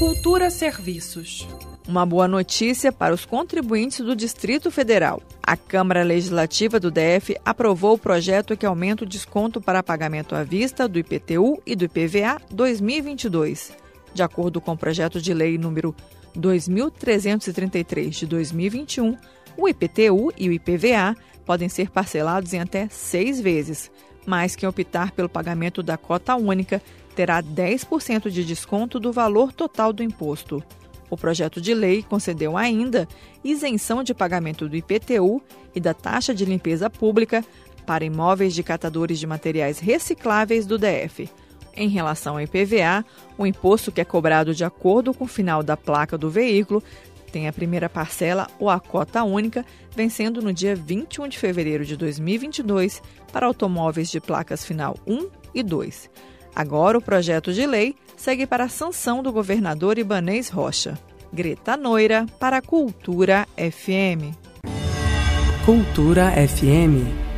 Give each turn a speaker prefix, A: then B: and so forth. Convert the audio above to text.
A: Cultura Serviços.
B: Uma boa notícia para os contribuintes do Distrito Federal. A Câmara Legislativa do DF aprovou o projeto que aumenta o desconto para pagamento à vista do IPTU e do IPVA 2022. De acordo com o projeto de lei número 2333 de 2021, o IPTU e o IPVA podem ser parcelados em até seis vezes, mas quem optar pelo pagamento da cota única terá 10% de desconto do valor total do imposto. O projeto de lei concedeu ainda isenção de pagamento do IPTU e da taxa de limpeza pública para imóveis de catadores de materiais recicláveis do DF. Em relação ao IPVA, o imposto que é cobrado de acordo com o final da placa do veículo tem a primeira parcela ou a cota única, vencendo no dia 21 de fevereiro de 2022 para automóveis de placas final 1 e 2. Agora o projeto de lei segue para a sanção do governador Ibanês Rocha. Greta Noira para Cultura FM.
C: Cultura FM